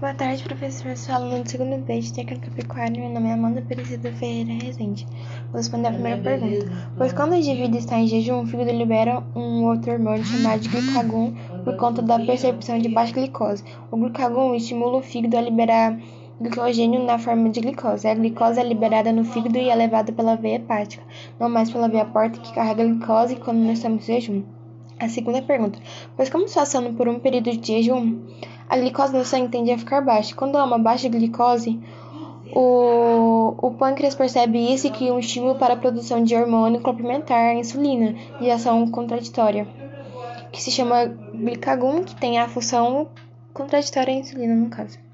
Boa tarde, professor. Sou aluna do segundo B de técnica pecuária. Meu nome é Amanda Aparecida Ferreira Rezende. Vou responder a primeira pergunta. Pois quando o indivíduo está em jejum, o fígado libera um outro hormônio chamado de glucagon por conta da percepção de baixa glicose. O glucagon estimula o fígado a liberar glicogênio na forma de glicose. A glicose é liberada no fígado e é levada pela veia hepática, não mais pela veia porta que carrega a glicose quando nós estamos em jejum. A segunda pergunta: Pois como passando por um período de jejum, a glicose no sangue tende a ficar baixa. Quando há uma baixa glicose, o, o pâncreas percebe isso e cria um estímulo para a produção de hormônio complementar à insulina, de ação contraditória, que se chama glicagon, que tem a função contraditória à insulina, no caso.